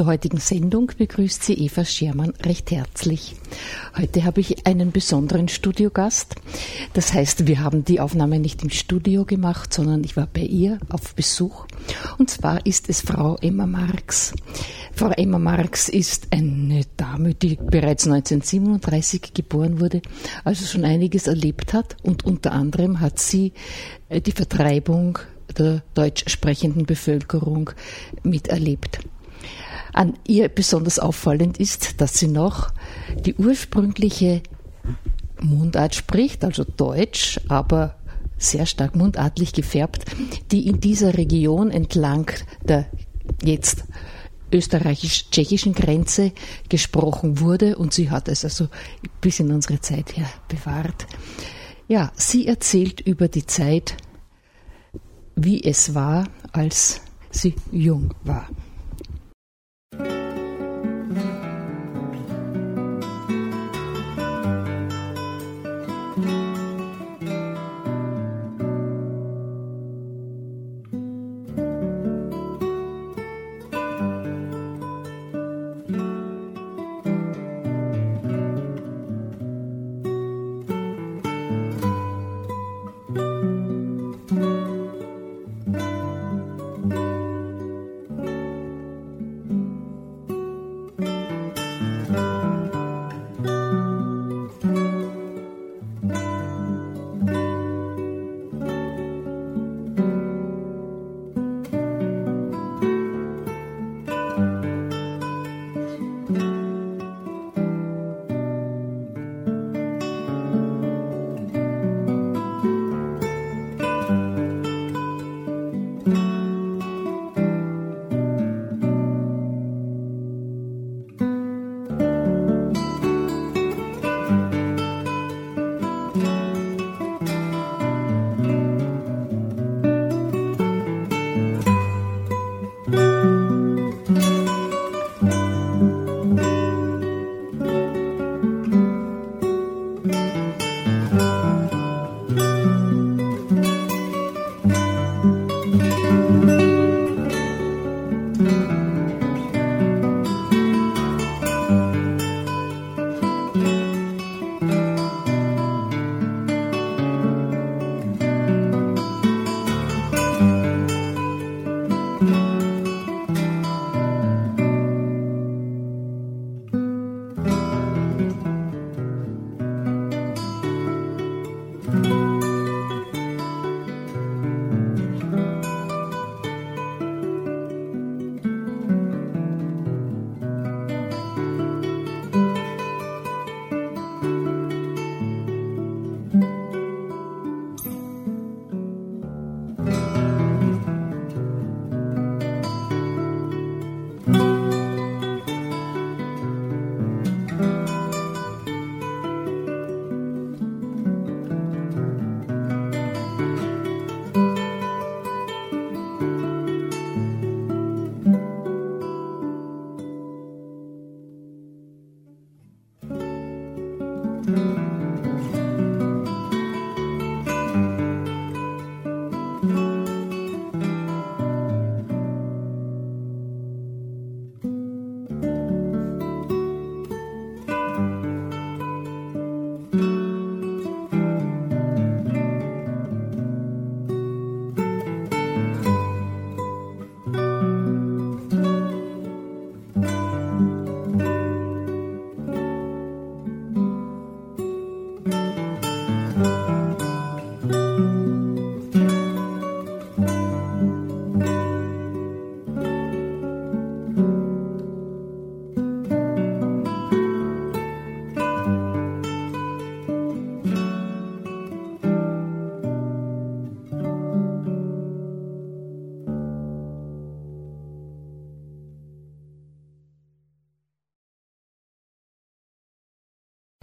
Zur heutigen Sendung begrüßt sie Eva Schermann recht herzlich. Heute habe ich einen besonderen Studiogast. Das heißt, wir haben die Aufnahme nicht im Studio gemacht, sondern ich war bei ihr auf Besuch. Und zwar ist es Frau Emma Marx. Frau Emma Marx ist eine Dame, die bereits 1937 geboren wurde, also schon einiges erlebt hat. Und unter anderem hat sie äh, die Vertreibung der deutsch sprechenden Bevölkerung miterlebt. An ihr besonders auffallend ist, dass sie noch die ursprüngliche Mundart spricht, also Deutsch, aber sehr stark mundartlich gefärbt, die in dieser Region entlang der jetzt österreichisch-tschechischen Grenze gesprochen wurde und sie hat es also bis in unsere Zeit her bewahrt. Ja, sie erzählt über die Zeit, wie es war, als sie jung war.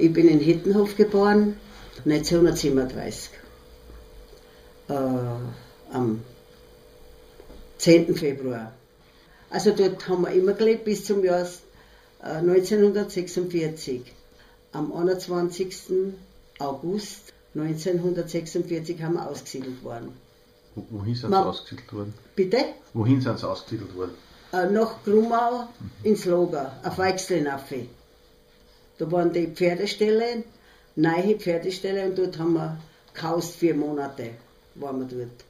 Ich bin in Hittenhof geboren, 1937. Äh, am 10. Februar. Also dort haben wir immer gelebt bis zum Jahr 1946. Äh, am 21. August 1946 haben wir ausgesiedelt worden. Wohin sind Sie ausgesiedelt worden? Bitte? Wohin sind Sie ausgesiedelt worden? Äh, nach Grumau ins Lager, auf Weichselnaffe. Da waren die Pferdeställe, neue Pferdeställe und dort haben wir gehaust, vier Monate waren wir dort.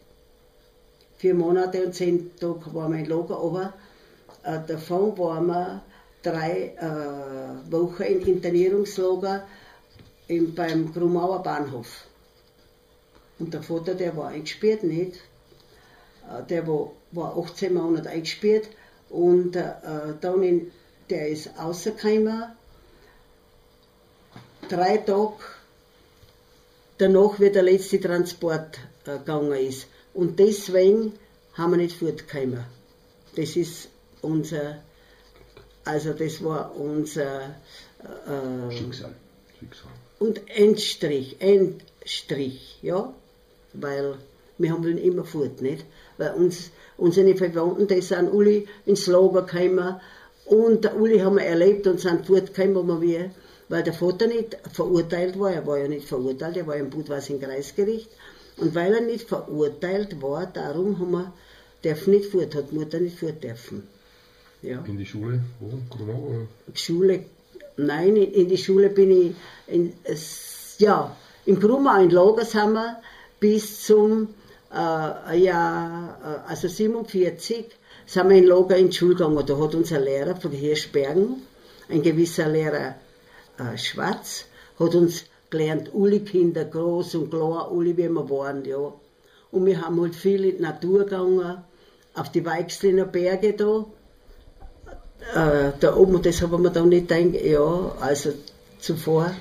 Vier Monate und zehn Tage waren wir in Lager, aber äh, davon waren wir drei äh, Wochen in Internierungslager im, beim Grumauer Bahnhof. Und der Vater, der war eingesperrt, nicht? Äh, der war, war 18 Monate eingesperrt und äh, dann in, der ist rausgekommen. Drei Tage danach, wie der letzte Transport äh, gegangen ist. Und deswegen haben wir nicht fortgekommen. Das ist unser, also das war unser äh, Schicksal. Schicksal. Und Endstrich, Endstrich, ja, weil wir haben ihn immer fort, nicht? Weil uns, unsere Verwandten, die sind alle ins Lager gekommen und der Uli haben wir erlebt und sind fortgekommen, wo wir, weil der Vater nicht verurteilt war, er war ja nicht verurteilt, er war im Budweis Kreisgericht und weil er nicht verurteilt war, darum haben wir, darf nicht fort, hat Mutter nicht fort dürfen. Ja. In die Schule? Wo? Genau? Schule, nein, in die Schule bin ich, in, ja, in Grumau in Lagers haben wir bis zum äh, Jahr, äh, also 47, sind wir in Lager in die Schule gegangen. Da hat unser Lehrer von Hirschbergen, ein gewisser Lehrer äh, Schwarz, hat uns gelernt, alle Kinder, groß und klein, alle wie wir waren, ja. Und wir haben halt viel in die Natur gegangen, auf die Weichsliner Berge da, äh, da oben, das haben wir dann nicht gedacht, ja, also zuvor.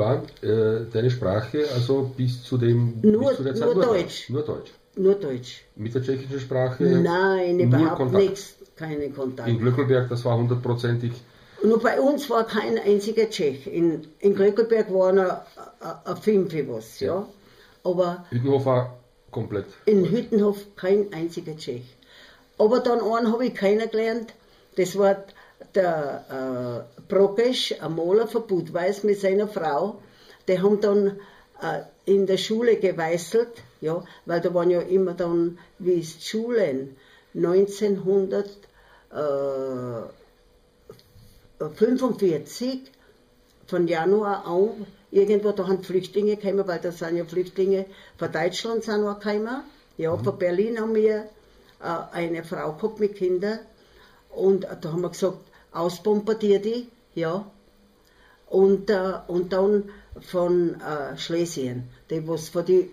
Wie war äh, deine Sprache also bis zu dem nur, bis zu der Zeit? Nur, nur Deutsch. Nur Deutsch. Nur Deutsch. Mit der tschechischen Sprache? Nein, überhaupt nichts. Keine Kontakt. In Glöckelberg, das war hundertprozentig Nur bei uns war kein einziger Tschech. In, in Gröckelberg war noch ein Fünfe was, ja. Aber Hüttenhof war komplett. in Hüttenhof kein einziger Tschech. Aber dann einen habe ich kennengelernt, das war der äh, Prokesch, ein Maler von Budweis mit seiner Frau. Die haben dann äh, in der Schule geweißelt, ja, weil da waren ja immer dann, wie es Schulen, 1945 von Januar an, irgendwo da haben Flüchtlinge gekommen, weil da sind ja Flüchtlinge von Deutschland sind auch gekommen. Ja, von Berlin haben wir äh, eine Frau gehabt mit Kindern und äh, da haben wir gesagt, ausbombardier die, ja. Und, äh, und dann von äh, Schlesien, die was vor die,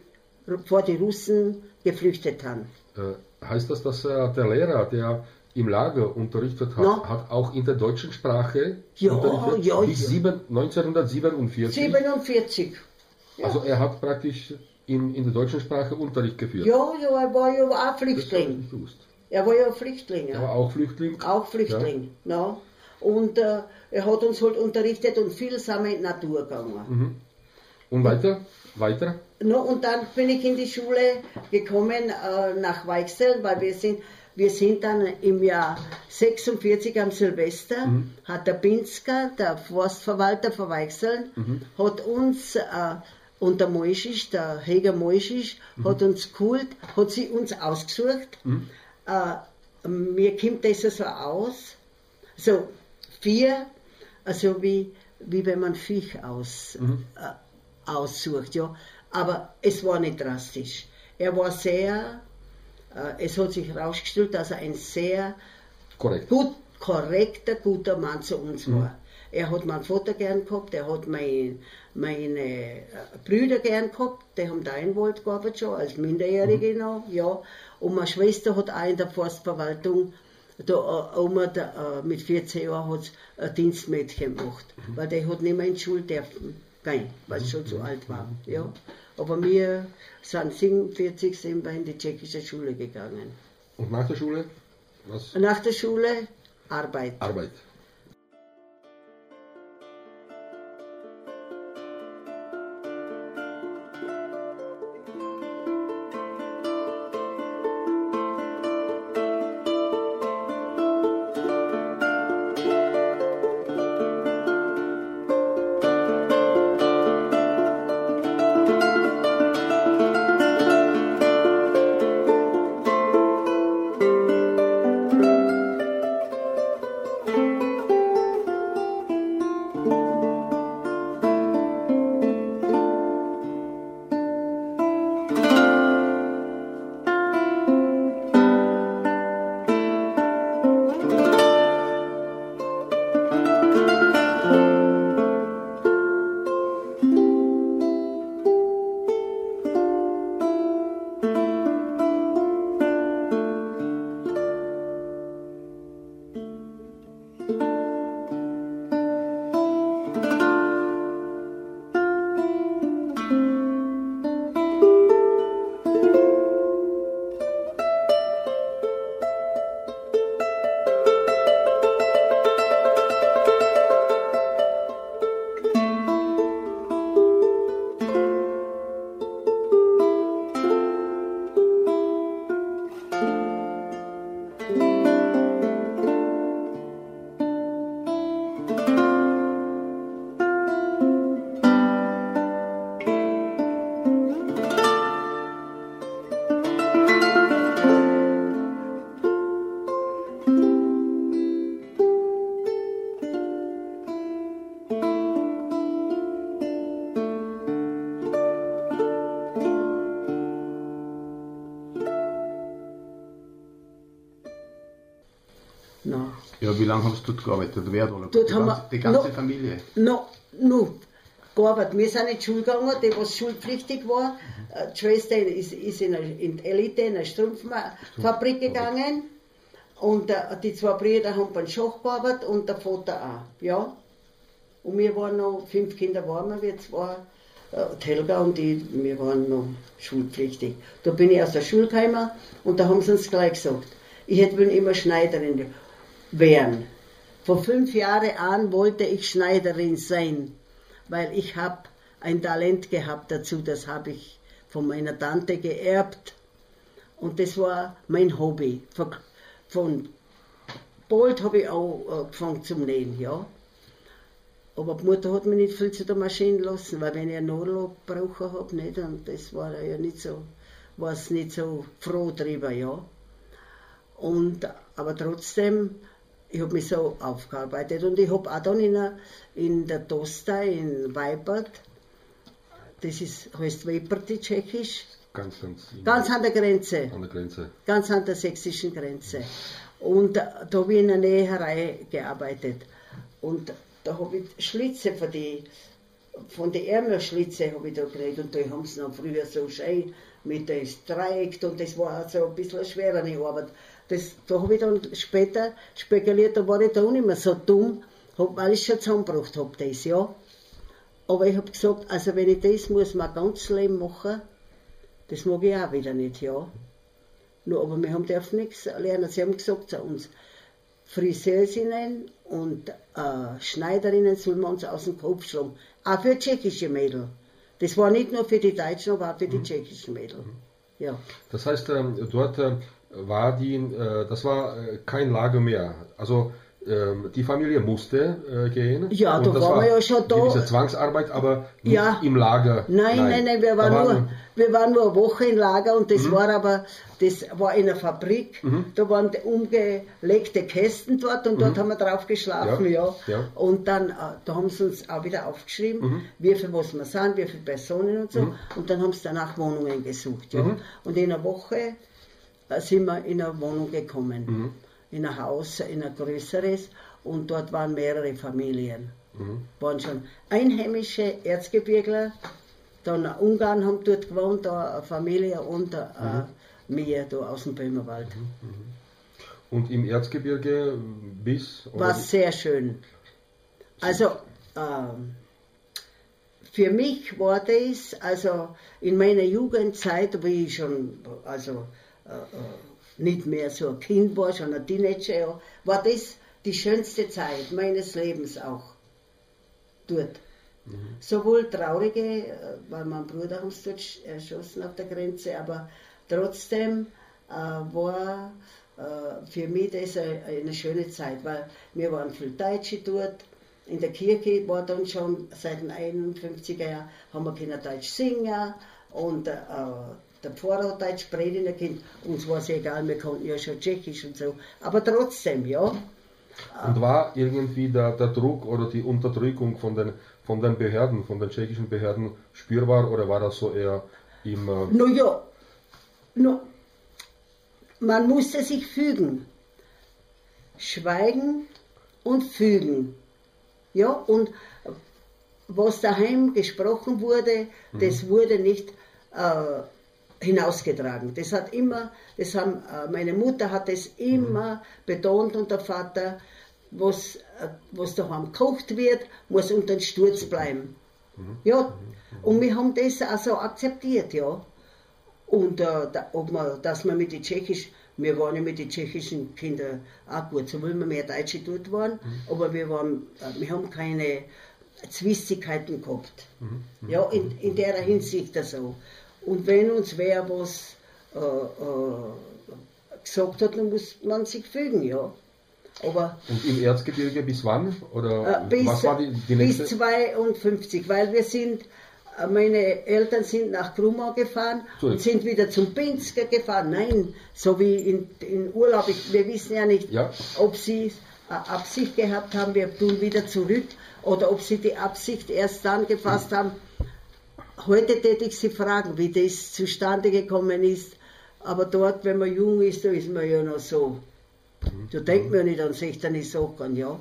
vor die Russen geflüchtet haben. Äh, heißt das, dass äh, der Lehrer, der im Lager unterrichtet hat, Ja. hat auch in der deutschen Sprache Ja, unterrichtet? ja, bis ja. sieben, 1947. 47. Also er hat praktisch in, in der deutschen Sprache Unterricht geführt. Ja, ja, er war ja auch Das habe ich Flüchtling. nicht gewusst. Er war ja Flüchtling. Er Ja. war auch Flüchtling. Auch Flüchtling, ja. Und äh, er hat uns halt unterrichtet und viel sind wir in die Natur gegangen. Mhm. Und weiter? Weiter? No, und dann bin ich in die Schule gekommen äh, nach Weichsel, weil wir sind, wir sind dann im Jahr 46 am Silvester, hat der Pinsker, der Forstverwalter von Weichseln, hat uns, äh, und der Moischisch, der Heger Moischisch, hat uns geholt, hat sie uns ausgesucht. Äh, mir kommt das so aus, so vier, also wie, wie wenn man Viech aus, äh, aussucht, ja. Aber es war nicht drastisch. Er war sehr, äh, es hat sich herausgestellt, dass er ein sehr Korrekt. gut, korrekter, guter Mann zu uns war. Er hat meinen Vater gern gehabt, er hat mein, meine äh, Brüder gern gehabt, die haben da in Wald gearbeitet schon, als Minderjährige noch, ja. Und meine Schwester hat auch in der Forstverwaltung, da äh, Oma, da, äh, mit 14 Jahren hat ein Dienstmädchen gemacht, weil die hat nicht mehr in die Schule dürfen gehen, weil sie schon zu alt war, ja. Aber wir sind 47, sind wir in die tschechische Schule gegangen. Und nach der Schule? Was? Nach der Schule Arbeit. Arbeit. Dort gearbeitet? Wer hat? Dort die, haben ganze, die ganze noch- Familie. No, no, gearbeitet. Wir sind in die Schule gegangen, die was schulpflichtig war. Äh, Die Schwester ist, ist in, eine, in die Elite, in eine Strumpffabrik gegangen. Und äh, die zwei Brüder haben beim Schach gearbeitet und der Vater auch. Ja. Und wir waren noch, fünf Kinder waren wir, wir zwei, äh, Helga und ich, wir waren noch schulpflichtig. Da bin ich aus der Schule gekommen und da haben sie uns gleich gesagt, ich hätte immer Schneiderin werden. Vor fünf Jahren an wollte ich Schneiderin sein, weil ich habe ein Talent gehabt dazu, das habe ich von meiner Tante geerbt. Und das war mein Hobby. Von, Bolt habe ich auch äh, angefangen zum Nähen, ja. Aber die Mutter hat mich nicht viel zu der Maschine lassen, weil wenn ich einen Nadel brauchen habe, nicht, und das war ja nicht so, war es nicht so froh drüber, ja. Und, aber trotzdem, ich habe mich so aufgearbeitet und ich habe auch dann in, der, in der Tosta in Weipert, das ist, heißt Weiperti tschechisch, Ganz, ganz, ganz an der Grenze, an der Grenze. ganz an der sächsischen Grenze. Und da habe ich in der Näherei gearbeitet. Und da habe ich Schlitze von die, von den Ärmelschlitze habe ich da gekriegt. Und da haben sie noch früher so schön mit dem Dreieck und das war so ein bisschen eine schwerere Arbeit. Das, da habe ich dann später spekuliert, da war ich da auch nicht mehr so dumm, hab, weil ich schon zusammengebracht habe, das, ja. Aber ich habe gesagt, also wenn ich das muss mein ganzes Leben machen, das mag ich auch wieder nicht, ja. Nur, aber wir haben dürfen nichts lernen. Sie haben gesagt zu uns, Friseurinnen und äh, Schneiderinnen sollen wir uns aus dem Kopf schlagen. Auch für tschechische Mädel. Das war nicht nur für die Deutschen, aber auch für die tschechischen Mädel. Ja. Das heißt, ähm, dort äh, war die, äh, das war äh, kein Lager mehr. Also ähm, die Familie musste äh, gehen. Ja, da waren war wir ja schon da. Gewisse Zwangsarbeit, aber nicht Ja. im Lager. Nein, nein, nein, wir, waren nur, wir waren nur eine Woche in Lager und Mhm. das war aber, das war in einer Fabrik. Da waren umgelegte Kästen dort und dort haben wir drauf geschlafen, Mhm. Ja, ja. ja. Mhm. Und dann, äh, da haben sie uns auch wieder aufgeschrieben, wie viel was wir sind, wie viele Personen und so. Und dann haben sie danach Wohnungen gesucht, ja. Mhm. Und in einer Woche äh, sind wir in eine Wohnung gekommen. Mhm. In ein Haus, in ein größeres. Und dort waren mehrere Familien. Mhm. Waren schon einheimische Erzgebirgler, dann Ungarn haben dort gewohnt, da eine Familie und äh, wir da aus dem Böhmerwald. Und im Erzgebirge bis. oder War sehr schön. Also, ähm, für mich war das, also in meiner Jugendzeit, wie ich schon, also äh, äh, nicht mehr so ein Kind war, schon ein Teenager, war das die schönste Zeit meines Lebens auch. Dort. Sowohl traurige, äh, weil mein Bruder es dort sch- erschossen auf der Grenze, aber trotzdem äh, war äh, für mich das eine, eine schöne Zeit, weil wir waren viel Deutsche dort. In der Kirche war dann schon seit den 51er Jahren, haben wir können Deutsch singen und äh, der Pfarrer hat Deutsch predigen können. Uns war es egal, wir konnten ja schon Tschechisch und so. Aber trotzdem, ja. Und war irgendwie der, der Druck oder die Unterdrückung von den, von den Behörden, von den tschechischen Behörden spürbar oder war das so eher im. Äh, No ja, no, man musste sich fügen. Schweigen und fügen. Ja, und was daheim gesprochen wurde, das wurde nicht äh, hinausgetragen. Das hat immer, das haben, äh, meine Mutter hat es immer betont und der Vater, was, äh, was daheim gekocht wird, muss unter den Sturz bleiben. Ja, und wir haben das also akzeptiert, ja. Und äh, da, ob man, dass man mit den tschechischen, wir waren ja mit den tschechischen Kindern auch gut, so wie wir mehr Deutsche dort waren, aber wir, waren, äh, wir haben keine Zwistigkeiten gehabt. Ja, in, in der Hinsicht so. Und wenn uns wer was äh, äh, gesagt hat, dann muss man sich fügen, ja. Aber und im Erzgebirge bis wann? Oder äh, bis, was war die, die bis nächste? 52, weil wir sind, äh, meine Eltern sind nach Grumau gefahren So. und sind wieder zum Pinsker gefahren. Nein, so wie in, in Urlaub. Ich, wir wissen ja nicht, Ja. ob sie äh, Absicht gehabt haben, wir tun wieder zurück oder ob sie die Absicht erst dann gefasst haben. Heute täte ich Sie fragen, wie das zustande gekommen ist. Aber dort, wenn man jung ist, da ist man ja noch so. Da denkt man ja nicht an sich, dann ist auch kann, ja.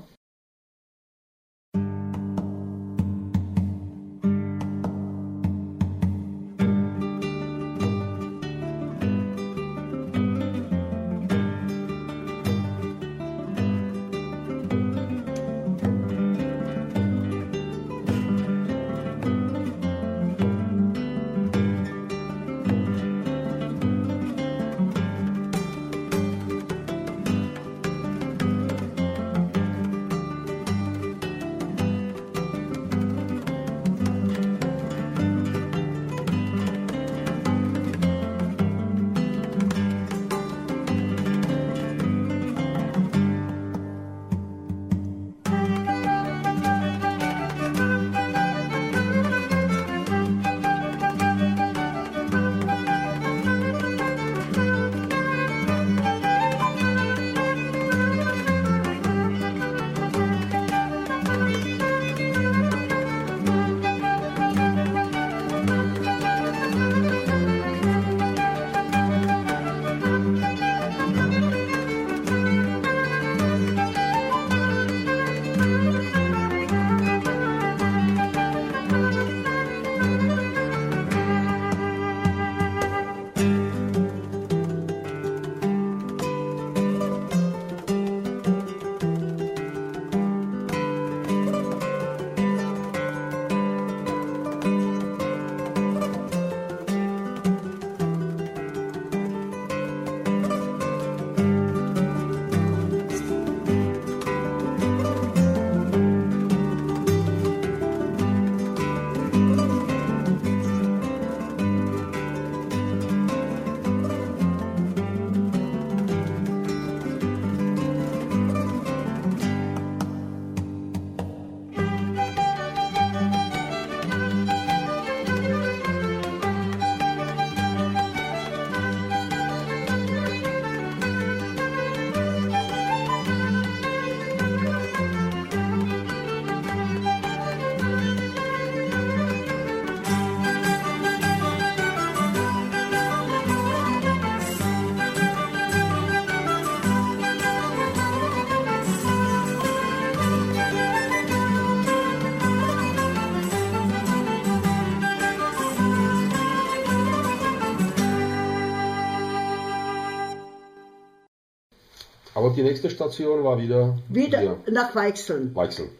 Die nächste Station war wieder, Wieder hier, nach Weichseln. Weichseln.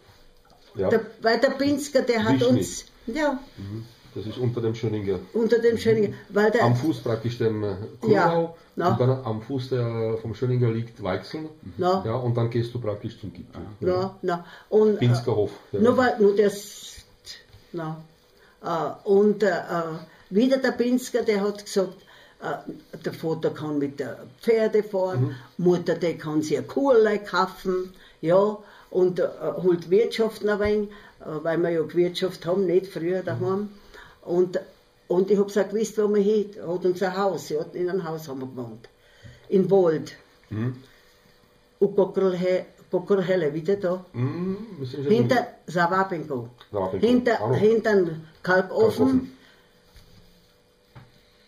Ja, Der, weil der Pinsker, der hat Wischny. uns, ja, das ist unter dem Schöninger. unter dem Schöningen, weil der, Am Fuß praktisch dem äh, Kurau Ja, und dann am Fuß der, vom Schöninger liegt Weichseln. Na. Ja, und dann gehst du praktisch zum Gipfel. na, na, und, äh, Pinskerhof. Ja. Nur weil, nur das, na, äh, und äh, wieder der Pinsker, der hat gesagt, der Vater kann mit der Pferde fahren, Mutter, die kann sich eine Kuh kaufen, ja, und äh, holt Wirtschaften ein wenig, äh, weil wir ja Gewirtschaft haben, nicht früher daheim. Und, und ich habe gesagt, wisst ihr, wo wir hin? Hat unser Haus, ja, in einem Haus haben wir gewohnt. In Wald. Mhm. Und Gockerhelle, wieder da. Mhm, Hinter Sawabenko. Hinter, auch noch. hinter Kalkofen. Kalkofen.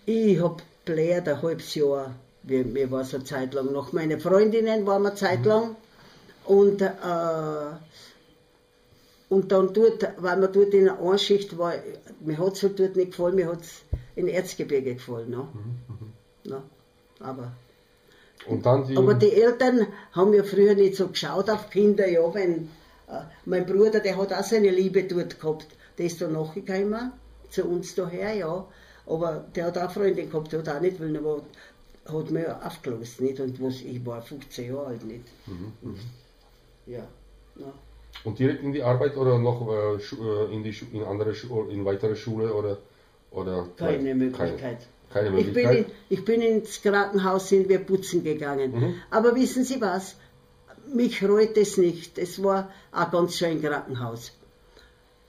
Ich hab bläht ein halbes Jahr. Mir, mir war es eine Zeit lang noch. Meine Freundinnen waren wir eine Zeit Mhm. lang. Und, äh, und dann dort, weil man dort in der Einschicht war, mir hat es halt dort nicht gefallen, mir hat es in Erzgebirge gefallen. Ne? Mhm, Ne? Aber, Und dann die. aber die Eltern haben ja früher nicht so geschaut auf Kinder, ja, wenn äh, mein Bruder, der hat auch seine Liebe dort gehabt, der ist da nachgekommen, zu uns daher, ja, aber der hat auch eine Freundin gehabt, der hat auch nicht wollen, aber hat mir aufgelöst, nicht, und was, ich war 15 Jahre alt, nicht. Mhm, Ja, ja. Und direkt in die Arbeit oder noch äh, äh, in, die Schu in andere Schu in weitere Schule oder oder Keine Möglichkeit. Keine, keine Ich bin, Möglichkeit. in, ich bin ins Krankenhaus, sind wir putzen gegangen. Mhm. Aber wissen Sie was? Mich reut es nicht. Es war auch ganz schön Krankenhaus.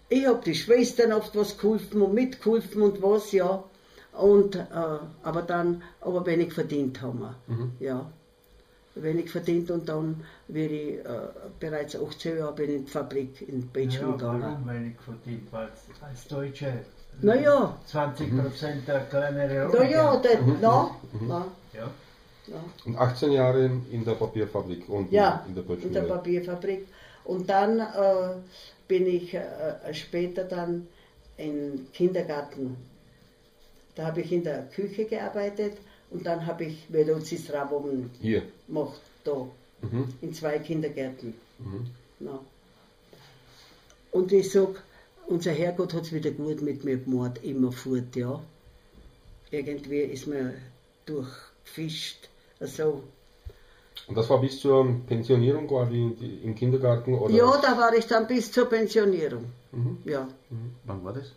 Ich habe die Schwestern oft was geholfen und mitgeholfen und was, ja. Und, äh, aber dann, aber wenig verdient haben wir. Mhm. Ja. Wenig verdient und dann wäre ich äh, bereits 18 Jahre bin ich in die Fabrik in Bätschen Ja, gegangen. warum wenig verdient? Weil als Deutsche Na ja. 20 Prozent der kleinere Na ja, der, Mhm. na, na, ja. na. Und 18 Jahre in der Papierfabrik und Ja, in der in der. Papierfabrik. Und dann äh, bin ich äh, später dann im Kindergarten. Da habe ich in der Küche gearbeitet und dann habe ich Hier. gemacht, da, Mhm. in zwei Kindergärten. Mhm. Ja. Und ich sag, unser Herrgott hat es wieder gut mit mir gemacht, immer fort, ja. Irgendwie ist mir durchgefischt, also Und das war bis zur Pensionierung quasi im Kindergarten oder? Ja, da war ich dann bis zur Pensionierung. Mhm. Ja. Wann war das?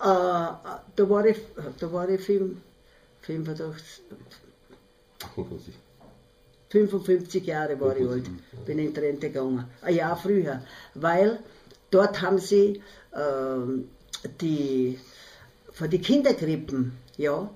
Äh, da war ich, da war ich fünf- 85, 58. 55 Jahre war ich alt, bin in die Rente gegangen. Ein Jahr früher. Weil dort haben sie ähm, die, von den Kinderkrippen, ja,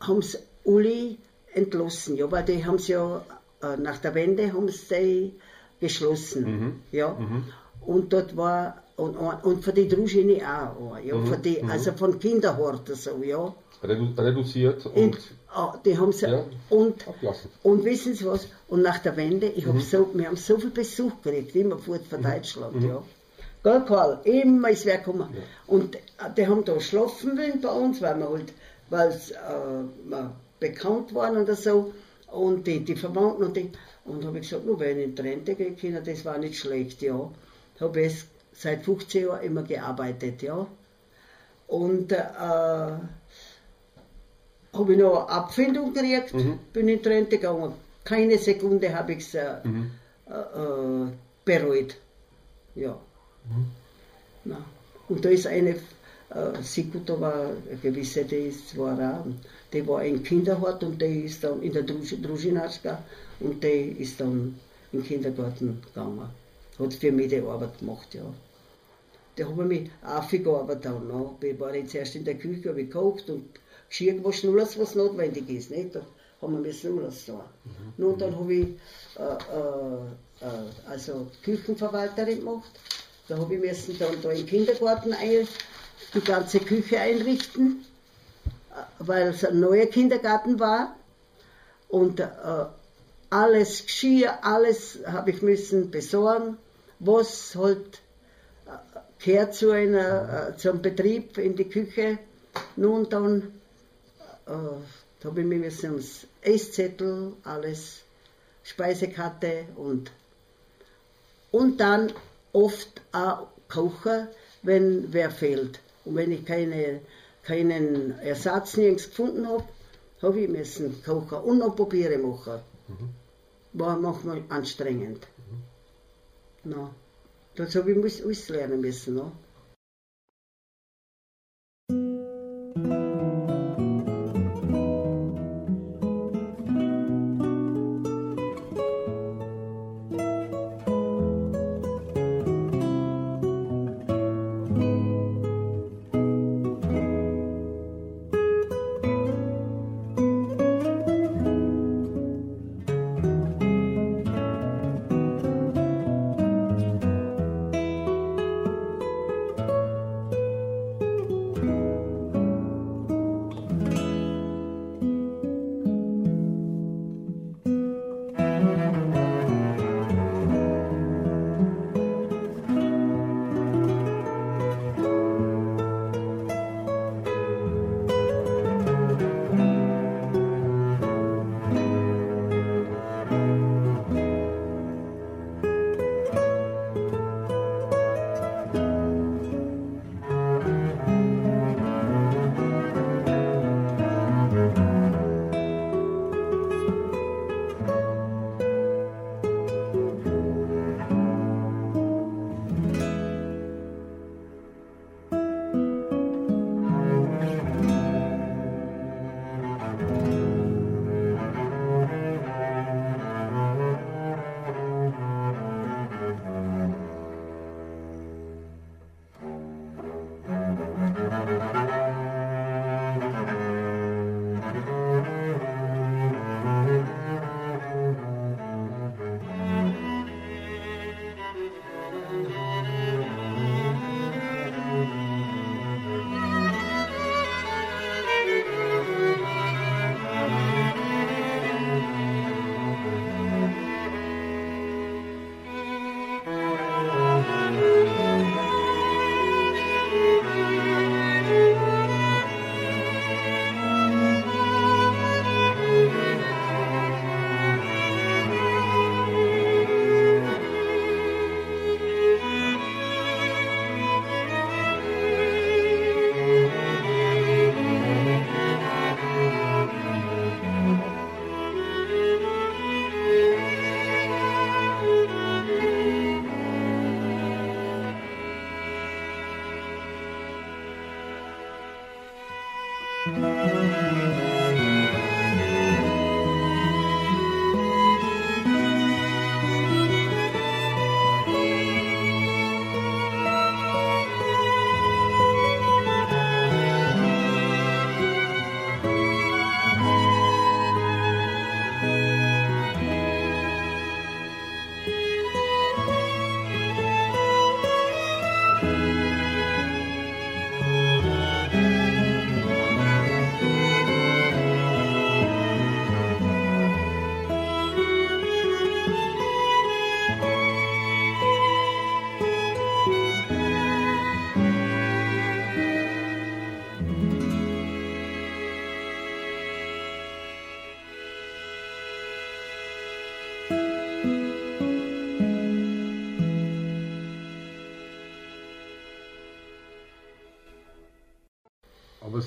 haben sie Uli entlassen, ja, weil die haben sie ja, äh, nach der Wende haben sie geschlossen, Mhm. ja. Mhm. Und dort war, und, und für die Druschini auch, ja, Mhm, für die, also von Kinderhorten so, ja. Redu reduziert und Und, ah, die haben sie, Ja. und, abgelassen. und wissen Sie was? Und nach der Wende, ich Mhm. hab so, wir haben so viel Besuch gekriegt, immer fort von Deutschland, ja. Gell, Karl? Immer ist wer gekommen. Und äh, die haben da schlafen wollen bei uns, weil wir halt, weil sie äh, bekannt waren oder so. Und die, die Verwandten und die. Und habe ich gesagt, nur wenn ich in die Rente gehen können, das war nicht schlecht, ja. Habe ich seit 15 Jahren immer gearbeitet, ja. Und äh, habe ich noch eine Abfindung gekriegt, Mhm. bin in die Rente gegangen. Keine Sekunde habe ich es äh, Mhm. äh, äh, bereut. Ja. Mhm. Na. Und da ist eine, äh, Sikuta war eine gewisse, die ist, war auch, die war in Kinderhort und die ist dann in der Druschinaschka und die ist dann den Kindergarten gegangen. Hat für mich die Arbeit gemacht, ja. Da habe ich mich aufgearbeitet dann. Ne? Ich war jetzt erst in der Küche, habe gekocht und Geschirr gewaschen, alles was notwendig ist. Nicht? Da haben wir müssen alles tun. Nun, dann habe ich äh, äh, äh, also Küchenverwalterin gemacht. Da habe ich müssen dann da im Kindergarten ein, die ganze Küche einrichten, weil es ein neuer Kindergarten war. Und äh, alles Geschirr, alles habe ich müssen besorgen, was halt äh, gehört zu einer, äh, zum Betrieb in die Küche. Nun dann äh, habe ich mir müssen ums Esszettel alles Speisekarte und, und dann oft auch kochen, wenn wer fehlt. Und wenn ich keine, keinen Ersatz nirgends gefunden habe, habe ich müssen kochen und noch Papiere machen. War manchmal anstrengend. No. Das habe ich alles lernen müssen. No.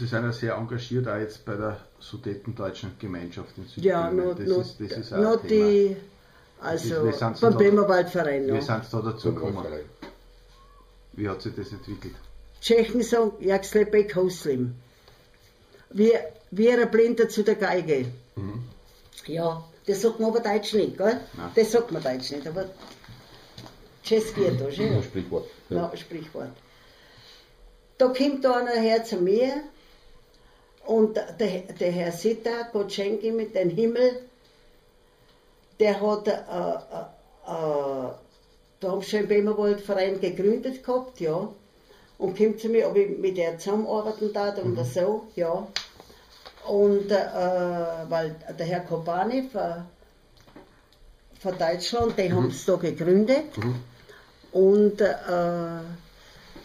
Sie sind ja sehr engagiert auch jetzt bei der Sudetendeutschen Gemeinschaft in Ja, Südböhmen. nur, das, nur, ist, das ist auch ein Thema. die, also Wie sind Sie beim da- Bremerwaldverein Wie sind Sie da dazu gekommen? Wie hat sich das entwickelt? Tschechen sagen, Jakslepek Hoslim. Wir, wir ein Blinder zu der Geige. Mhm. Ja, das sagt man aber Deutsch nicht, gell? Nein. Das sagt man Deutsch nicht, aber je to, že? Ein Sprichwort. Ja. No, Sprichwort. Da kommt da einer her zu mir und der, der Herr Sitter, Gott schenke ihm den Himmel, der hat äh, äh, äh, da haben schon Bremerwald-Verein gegründet gehabt, ja. Und kommt zu mir, ob ich mit der zusammenarbeiten darf und so, ja. Und äh, weil der Herr Kobani von, von Deutschland, die haben es da gegründet. Mhm. Und äh,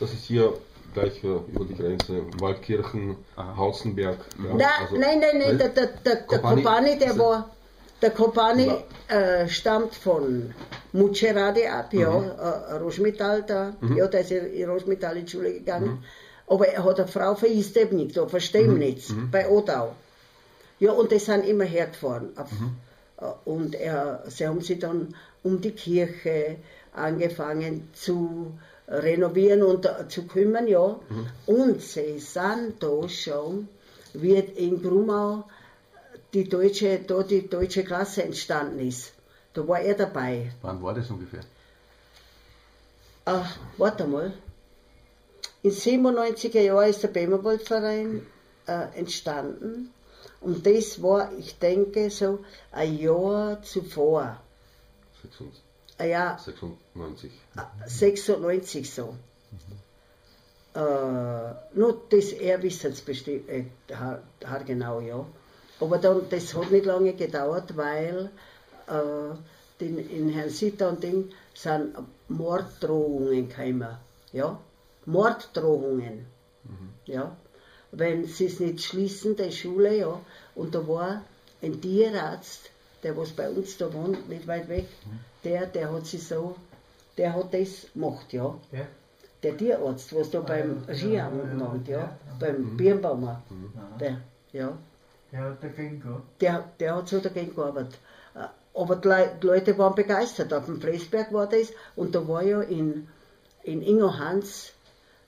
Das ist hier gleich äh, über die Grenze. Waldkirchen, Aha. Hausenberg. Ja, nein, also- nein, nein, nein, Nein? der, der, der, der Kobani? Kobani, der war, Der Kobani äh, stammt von Mucerade ab, ja, äh, Rosmetall da, ja, der ist in in Rosmetall in die Schule gegangen. Aber er hat eine Frau von Istebnik, da, von Stemnitz, bei Odau. Ja, und die sind immer hergefahren. Auf, äh, Und er, sie haben sich dann um die Kirche angefangen zu renovieren und zu kümmern, ja. Und sie sind da schon, wird in Grumau die deutsche, da die deutsche Klasse entstanden ist. Da war er dabei. Wann war das ungefähr? Ach, warte mal. In 97er Jahren ist der Bämerwaldverein äh, entstanden. Und das war, ich denke, so ein Jahr zuvor. 96. Ein Jahr 96. 96 so. Äh, nur das, er wissen es bestimmt, äh, haar- haargenau, ja. Aber dann, das hat nicht lange gedauert, weil äh, den, in Herrn Sitter und Ding sind Morddrohungen gekommen. Ja? Morddrohungen. Ja? Wenn sie es nicht schließen, die Schule, ja. Und da war ein Tierarzt, der was bei uns da wohnt, nicht weit weg, der, der hat sich so, der hat das gemacht, ja. Ja? Der Tierarzt, was da beim ja, Skihaben ja, ja, wohnt, ja, ja. beim Birnbaumer, Aha. der, ja, Der hat dagegen gehabt. der, der hat so dagegen gearbeitet. Aber die Leu- die Leute waren begeistert. Auf dem Flesberg war das und da war ja in, in Ingo Hans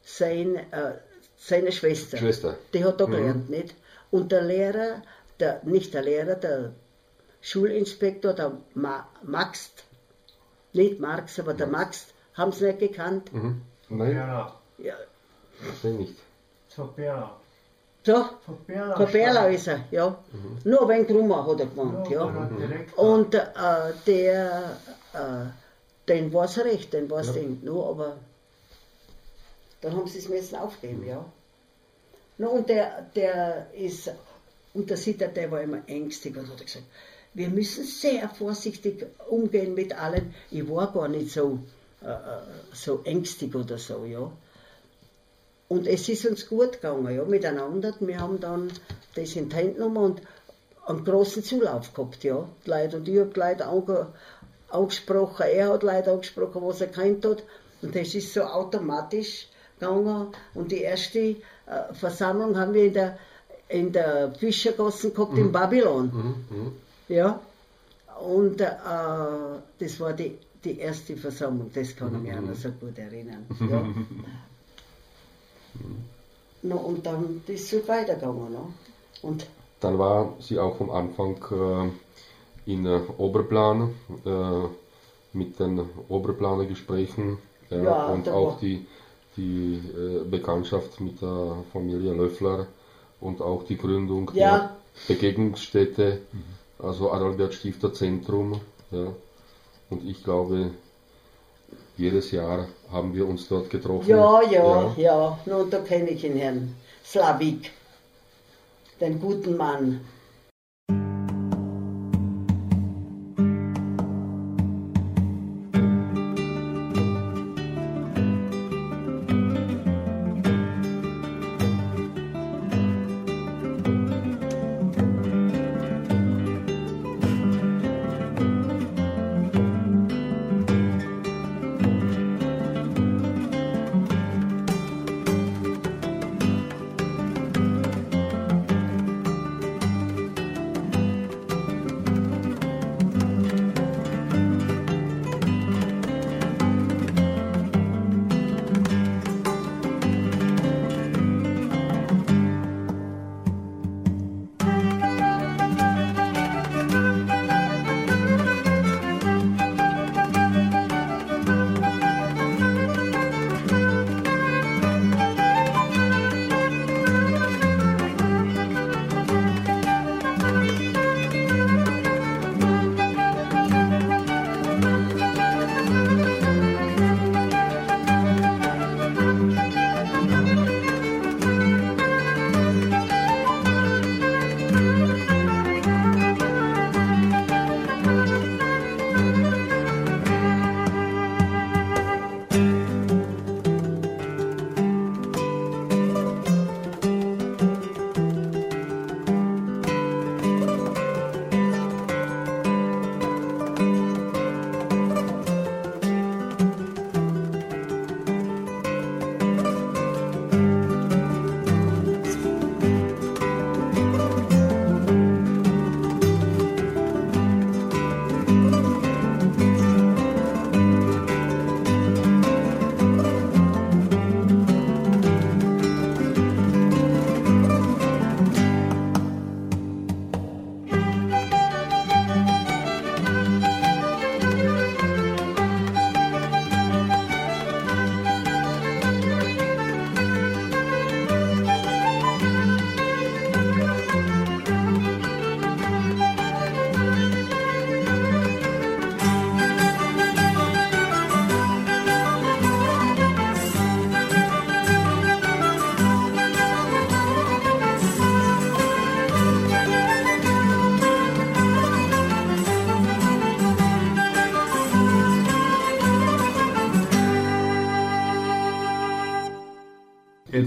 sein, äh, seine Schwester. Schwester. Die hat da gelernt, nicht? Und der Lehrer, der, nicht der Lehrer, der Schulinspektor, der Ma, Max, nicht Marx, aber der Max, haben sie nicht gekannt. Mhm. Nein, Berla. Ja, den nicht. Zu Berla. so, Von Berla. von Berlau ist er, ja. Nur wenn Grummer hat er gewohnt, Ja, ja. ja. Direkt Und äh, der, äh, den war es recht, den war es Ding. Nur, aber dann haben sie es müssen aufgeben, ja. No, und der, der ist, und der Sitter, der war immer ängstlich und hat gesagt, wir müssen sehr vorsichtig umgehen mit allen. Ich war gar nicht so, äh, äh, so ängstlich oder so, ja. Und es ist uns gut gegangen, ja, miteinander. Wir haben dann das in die Hand genommen und einen großen Zulauf gehabt, ja. Die Leute, und ich habe die Leute ange, angesprochen, er hat Leute angesprochen, was er kennt hat. Und das ist so automatisch gegangen. Und die erste äh, Versammlung haben wir in der, in der Fischergassen gehabt in Babylon. Mhm. Mhm. Ja. Und äh, das war die, die erste Versammlung, das kann ich mich auch noch so gut erinnern. Ja. no, und dann ist es so weitergegangen. No? Und Dann war sie auch am Anfang äh, in äh, Oberplan äh, mit den Oberplanergesprächen ja, Ja, und auch die, die äh, Bekanntschaft mit der Familie Löffler und auch die Gründung Ja. der Begegnungsstätte, also Adalbert Stifter Zentrum. Ja. Und ich glaube, jedes Jahr haben wir uns dort getroffen. ja, ja, ja, No, und da kenne ich den Herrn Slavik, den guten Mann.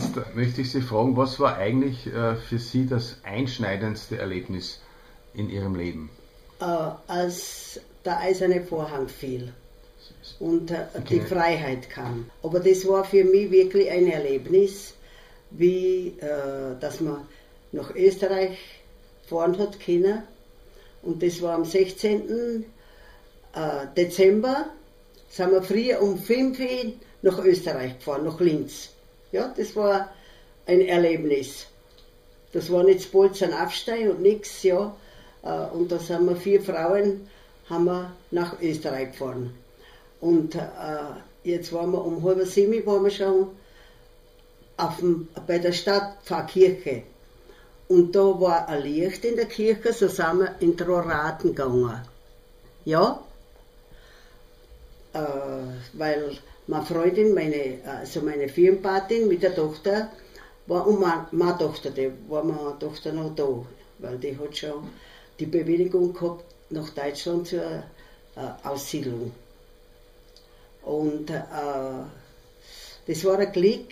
Jetzt möchte ich Sie fragen, was war eigentlich äh, für Sie das einschneidendste Erlebnis in Ihrem Leben? Äh, als der eiserne Vorhang fiel und äh, die Freiheit kam. Aber das war für mich wirklich ein Erlebnis, wie äh, dass man nach Österreich fahren hat können. Und das war am 16. Äh, Dezember, sind wir früher um 5 Uhr nach Österreich gefahren, nach Linz. Ja, das war ein Erlebnis. Das war nicht bald ein Aufsteigen und nichts, ja. Äh, und da sind wir vier Frauen, haben wir nach Österreich gefahren. Und äh, jetzt waren wir um halb sieben waren wir schon auf dem, bei der Stadtpfarrkirche. Und da war ein Licht in der Kirche, so sind wir in die Roraten gegangen. Ja? Äh, weil meine Freundin, meine, also meine Firmenpatin mit der Tochter, war und meine, meine Tochter, die war meine Tochter noch da, weil die hat schon die Bewilligung gehabt nach Deutschland zur äh, Aussiedlung. Und äh, das war ein Glück,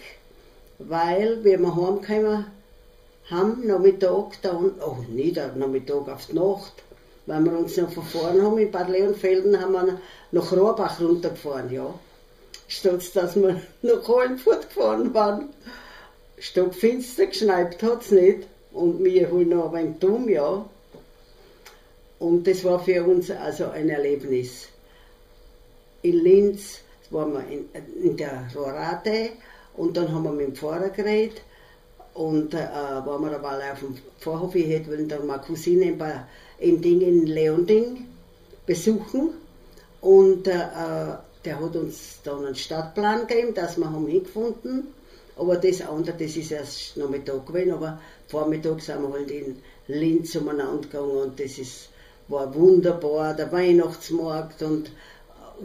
weil wir wir heimgekommen haben, Nachmittag, da oh, nicht Nachmittag, auf die Nacht, weil wir uns noch verfahren haben in Bad Leonfelden, haben wir nach Rohrbach runtergefahren, ja. Statt dass wir nach Hollenfurt gefahren waren. Stockfinster, geschneit hat es nicht. Und wir haben noch ein dumm, ja. Und das war für uns also ein Erlebnis. In Linz waren wir in, in der Rorate und dann haben wir mit dem Pfarrer geredet und äh, waren wir aber auf dem Vorhof, ich hätte dann meine Cousine in, in Ding in Leonding besuchen und äh, der hat uns dann einen Stadtplan gegeben, dass wir haben hingefunden. Aber das andere, das ist erst Nachmittag gewesen, aber Vormittag sind wir halt in Linz umeinander gegangen und das ist, war wunderbar, der Weihnachtsmarkt und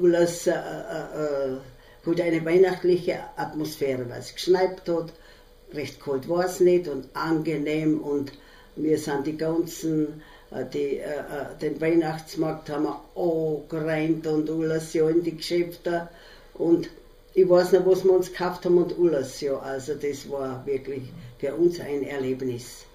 alles äh, äh, hat eine weihnachtliche Atmosphäre, weil es geschneit hat, recht kalt war es nicht und angenehm und wir sind die ganzen, die, äh, äh, den Weihnachtsmarkt haben wir angerannt und alles ja in die Geschäfte und ich weiß noch, was wir uns gekauft haben und alles, ja. Also das war wirklich für uns ein Erlebnis.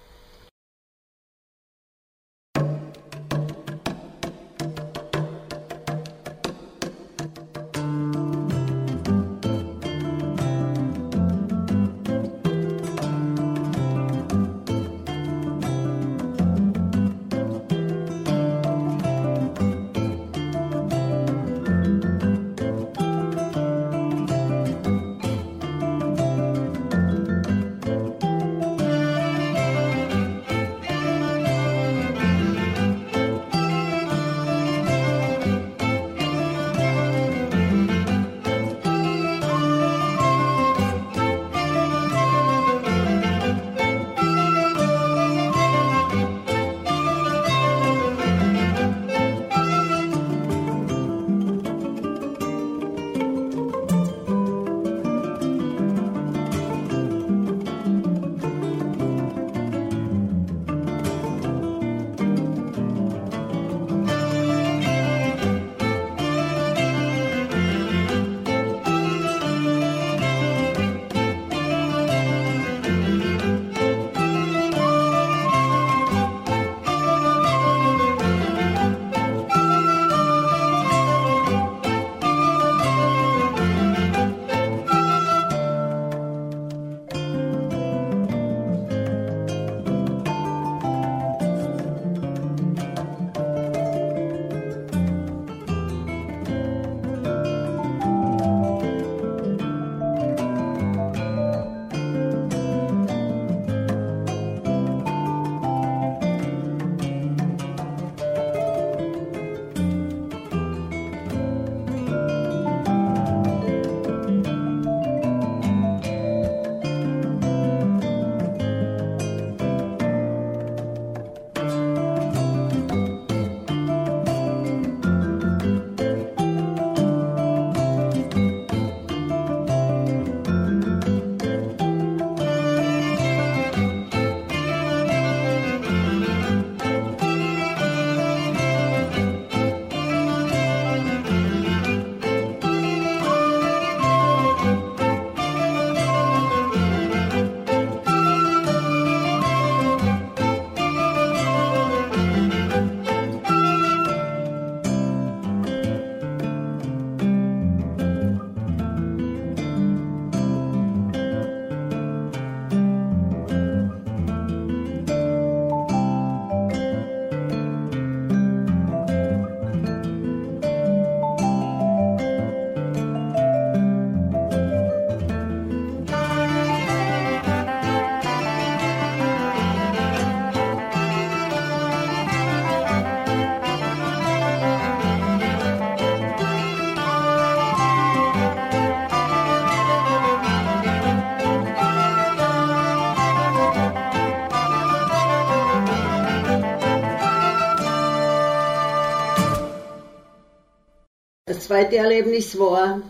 Zweite Erlebnis war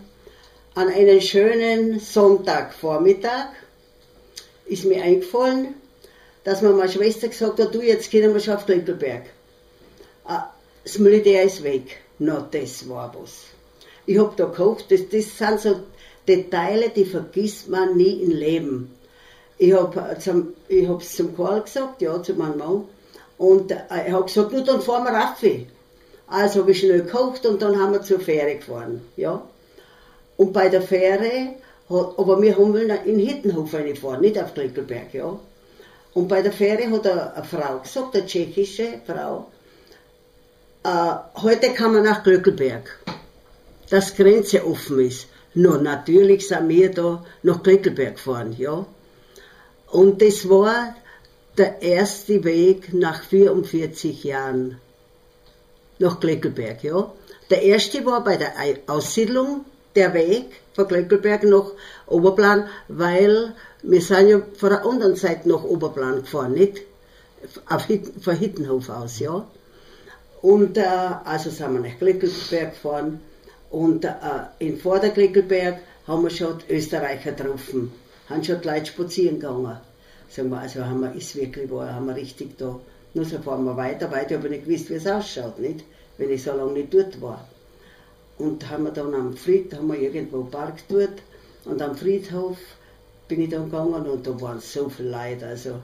an einem schönen Sonntagvormittag ist mir eingefallen, dass mir meine Schwester gesagt hat, du, jetzt gehen wir schon auf Glückelberg. Ah, Das Militär ist weg. Na, das war was. Ich hab da gekocht, das, das sind so Details, die vergisst man nie im Leben. Ich hab zum, ich hab's zum Karl gesagt, ja, zu meinem Mann, und äh, ich hab gesagt, nur dann fahren wir rauf. Also habe ich schnell gekocht und dann haben wir zur Fähre gefahren, ja. Und bei der Fähre, aber wir haben in Hittenhof reinfahren, nicht auf Glickelberg, ja. Und bei der Fähre hat eine, eine Frau gesagt, eine tschechische Frau, äh, heute kann man nach Glöckelberg, dass Grenze offen ist. No, natürlich sind wir da nach Glöckelberg gefahren, ja. Und das war der erste Weg nach 44 Jahren nach Glöckelberg, ja. Der erste war bei der Aussiedlung der Weg von Glöckelberg nach Oberplan, weil wir sind ja von der anderen Seite nach Oberplan gefahren, nicht? Auf Hitten, von Hittenhof aus, ja. Und äh, also sind wir nach Glickelberg gefahren und äh, in Vorderglickelberg haben wir schon die Österreicher getroffen, haben schon die Leute spazieren gegangen. Sagen wir, also haben wir, ist wirklich wahr, haben wir richtig da. Nur so fahren wir weiter, weiter, aber nicht gewusst, wie es ausschaut, nicht? Wenn ich so lange nicht dort war. Und haben wir dann am Fried, haben wir irgendwo Park dort und am Friedhof bin ich dann gegangen und da waren so viele Leute, also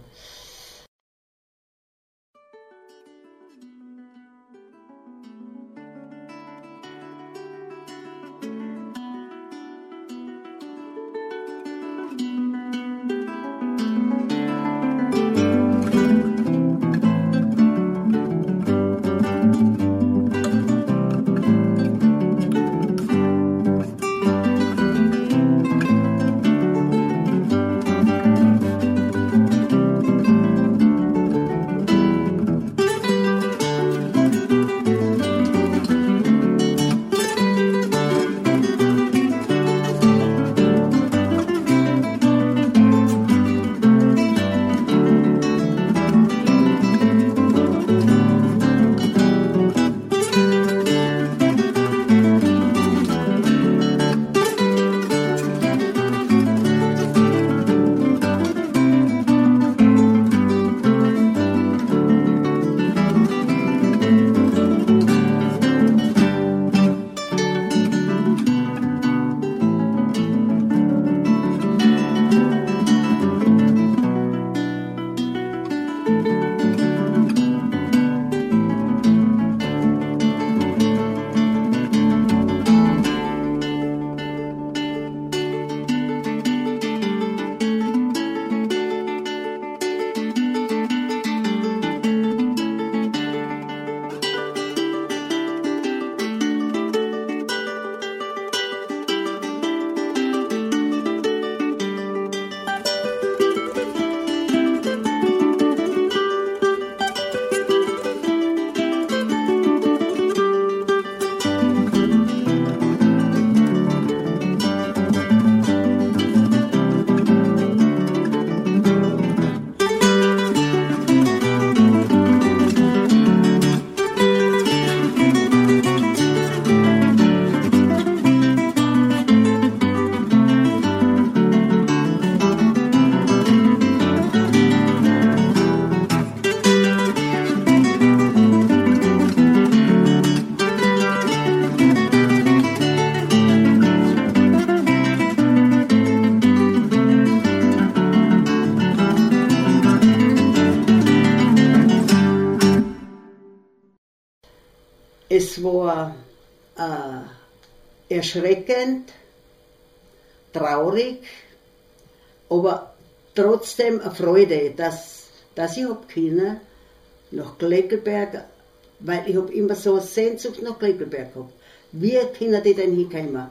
erschreckend, traurig, aber trotzdem eine Freude, dass, dass ich hab können nach Gleckelberg, weil ich hab immer so eine Sehnsucht nach Gleckelberg gehabt. Wie können die denn hinkommen?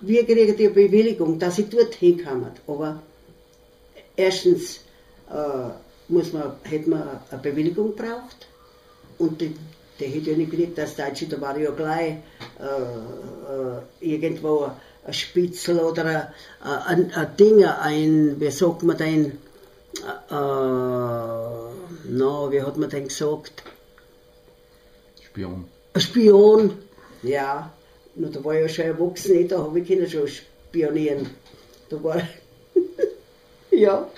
Wie kriegen die Bewilligung, dass ich dort hinkomme? Aber erstens äh, muss man, hätte man eine Bewilligung braucht und die, die hätte ja nicht gekriegt, dass Deutsche, da war ja gleich äh, äh, irgendwo ein Spitzel oder ein, ein, ein Ding, ein, wie sagt man denn, äh, no, wie hat man denn gesagt? Spion. Ein Spion, ja, Na, da war ich ja schon erwachsen, da habe ich können schon spionieren. Da war ja.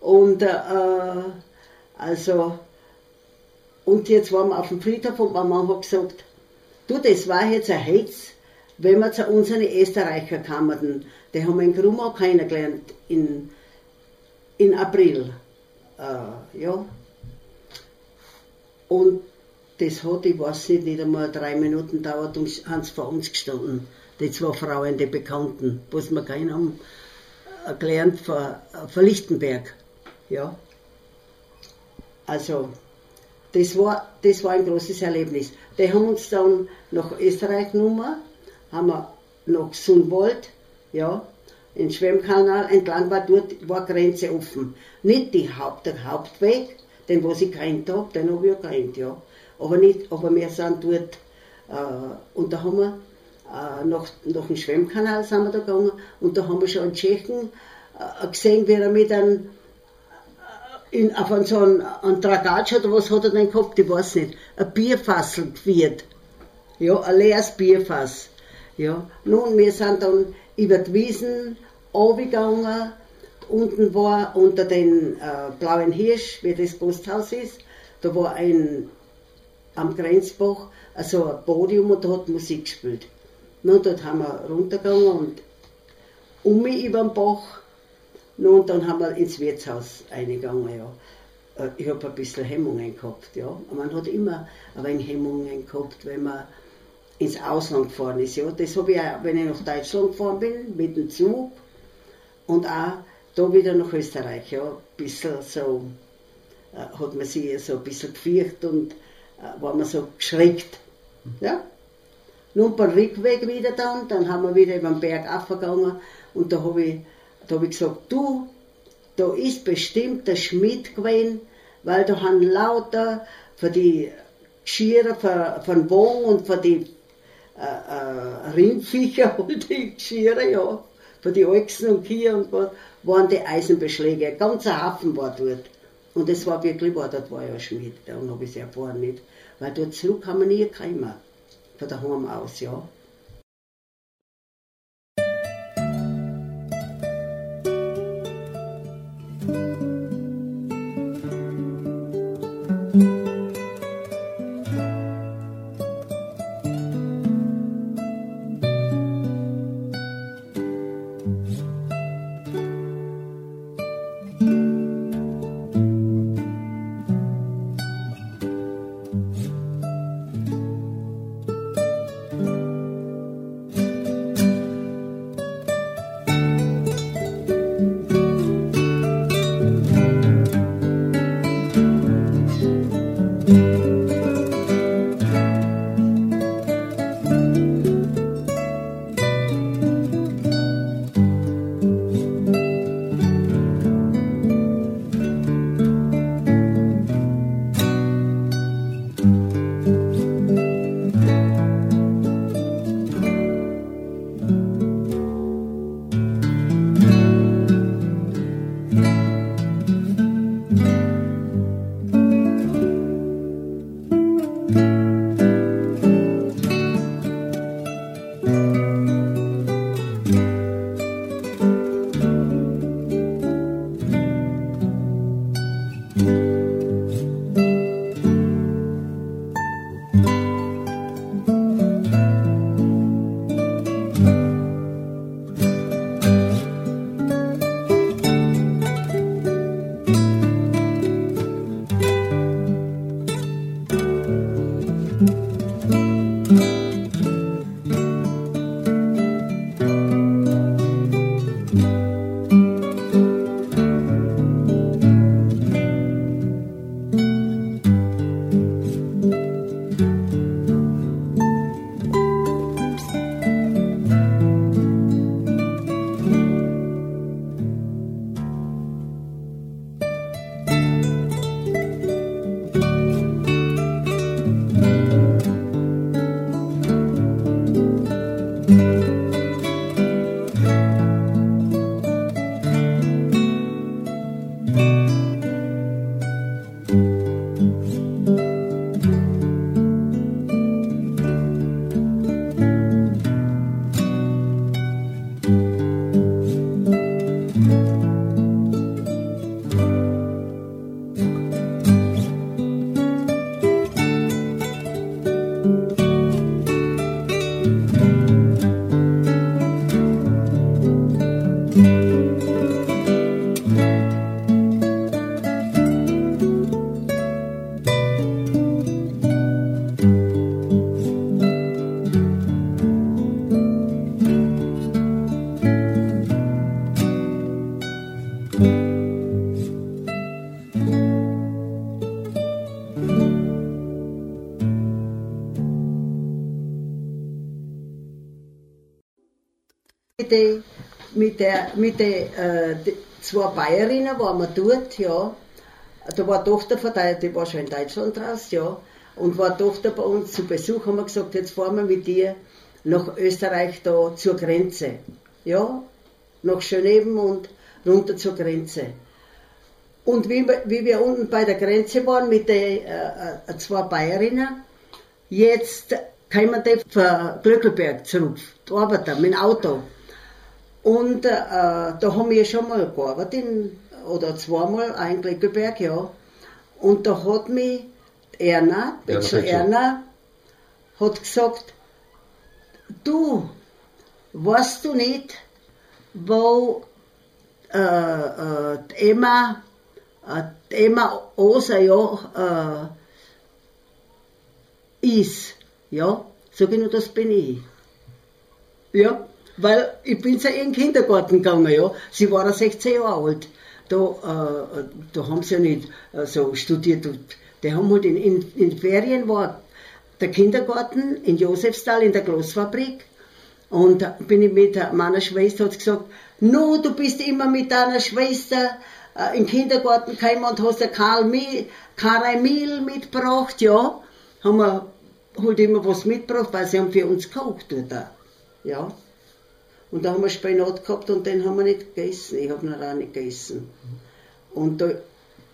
Und äh, also, und jetzt waren wir auf dem Friedhof und meine Mama hat gesagt, du, das war jetzt ein Hetz, wenn wir zu unseren Österreicher kamen, die haben in Grumau kennengelernt in, in April. Äh, ja. Und das hat, ich weiß nicht, nicht einmal drei Minuten dauert und haben sie vor uns gestanden. Die zwei Frauen, die Bekannten, was wir keinen haben, äh, gelernt von, äh, Lichtenberg. Ja. Also, das war, das war ein großes Erlebnis. Die haben uns dann nach Österreich genommen, haben wir nach Sundwald, ja, den Schwemmkanal entlang war dort war Grenze offen. Nicht die Haupt, der Hauptweg, den was ich kennt habe, den habe ich ja kennt, ja. Aber nicht, aber wir sind dort, äh, und da haben wir, äh, nach, nach dem Schwemmkanal sind wir da gegangen, und da haben wir schon einen Tschechen äh, gesehen, wie er mit einem, in, auf einen, so einen, einen Tragatsch oder was hat er denn gehabt, ich weiß nicht, ein Bierfassel geführt. Ja, ein leeres Bierfass. Ja, nun, wir sind dann über die Wiesen runtergegangen, unten war unter den äh, blauen Hirsch, wie das Posthaus ist, da war ein, am Grenzbach, also ein Podium und da hat Musik gespielt. Nun, dort haben wir runtergegangen und um mich über den Bach nun, und dann haben wir ins Wirtshaus eingegangen, ja. Äh, ich habe ein bisschen Hemmungen gehabt, ja. Man hat immer ein wenig Hemmungen gehabt, wenn man ins Ausland gefahren ist, ja. Das habe ich auch, wenn ich nach Deutschland gefahren bin, mit dem Zug und auch da wieder nach Österreich, ja. Ein bisschen so, äh, hat man sich so ein bisschen gefürchtet und äh, war man so geschreckt, ja. Nun beim Rückweg wieder dann, dann haben wir wieder über den Berg aufgegangen und da habe ich da habe ich gesagt, du, da ist bestimmt der Schmied gewesen, weil da haben lauter für die Geschirre für, von Wogen und für die äh, äh, Rindviecher und die Geschirre, ja, für die Ochsen und Kühe und was, waren die Eisenbeschläge. Ein ganzer Haufen war dort. Und es war wirklich wahr, dort war ja Schmied. Dann habe ich es erfahren nicht. Weil dort zurück haben wir nie gekommen. Von daheim aus, ja. Mit der, mit den äh, zwei Bayerinnen waren wir dort, ja. Da war eine Tochter von der, die war schon in Deutschland raus, ja. Und war eine Tochter bei uns zu Besuch, haben wir gesagt, jetzt fahren wir mit dir nach Österreich da zur Grenze. Ja, nach Schöneben und runter zur Grenze. Und wie, wie wir unten bei der Grenze waren mit den äh, äh zwei Bayerinnen, jetzt kamen die von Glöckelberg zurück, die arbeiten mit dem Auto. Und äh, da haben wir schon mal gearbeitet, oder zweimal ein Glöckelberg, ja. Und da hat mich Erna, Betscher Erna, hat gesagt, du, weißt du nicht, wo äh, äh, Emma, äh, Emma Oser ja äh, ist, ja, sag ich nur, das bin ich. Ja, weil ich bin zu ihren Kindergarten gegangen, ja. Sie war 16 Jahre alt. Da, äh, da haben sie ja nicht äh, so studiert. Die haben halt in, in, in Ferien war der Kindergarten in Josefsthal in der Glossfabrik. Und da bin ich mit meiner Schwester, hat gesagt, no, du bist immer mit deiner Schwester äh, im Kindergarten gekommen und hast Karl Mehl mitgebracht, ja. Haben wir halt immer was mitgebracht, weil sie haben für uns gekocht dort. Ja. Und da haben wir Spinat gehabt und den haben wir nicht gegessen. Ich habe noch auch nicht gegessen. Und da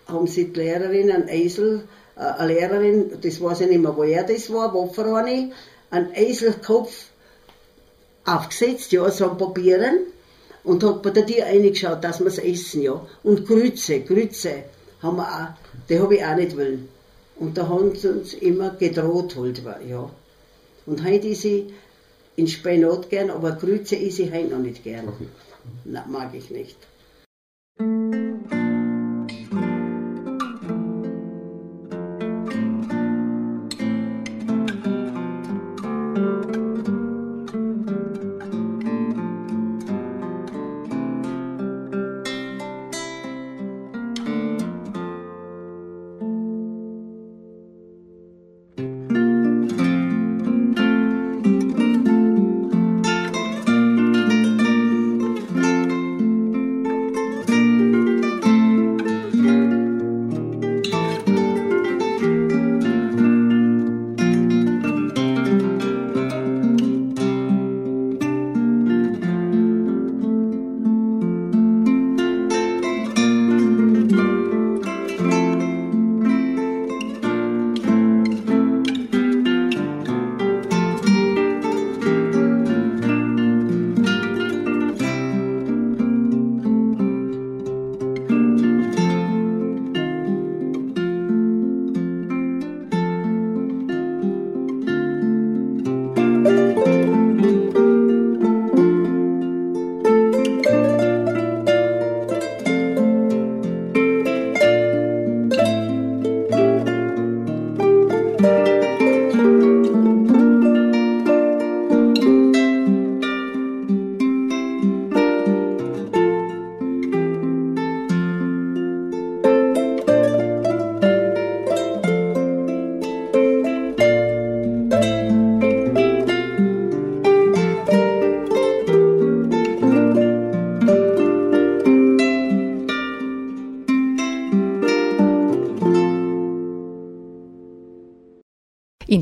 haben sie die Lehrerin, ein Esel, äh, eine Lehrerin, das weiß ich nicht mehr, woher das war, wo eine, einen Eselkopf aufgesetzt, ja, so ein Papieren, und hat bei der Tier reingeschaut, dass wir es essen, ja. Und Grütze, Grütze haben wir auch, die habe ich auch nicht wollen. Und da haben sie uns immer gedroht halt, ja. Und heute ist sie in Spenot gern, aber Grütze ist ich heute noch nicht gern. Okay. Na, mag ich nicht.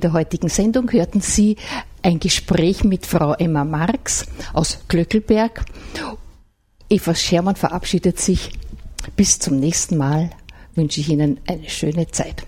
Der heutigen Sendung hörten Sie ein Gespräch mit Frau Emma Marx aus Glöckelberg. Eva Schermann verabschiedet sich. Bis zum nächsten Mal wünsche ich Ihnen eine schöne Zeit.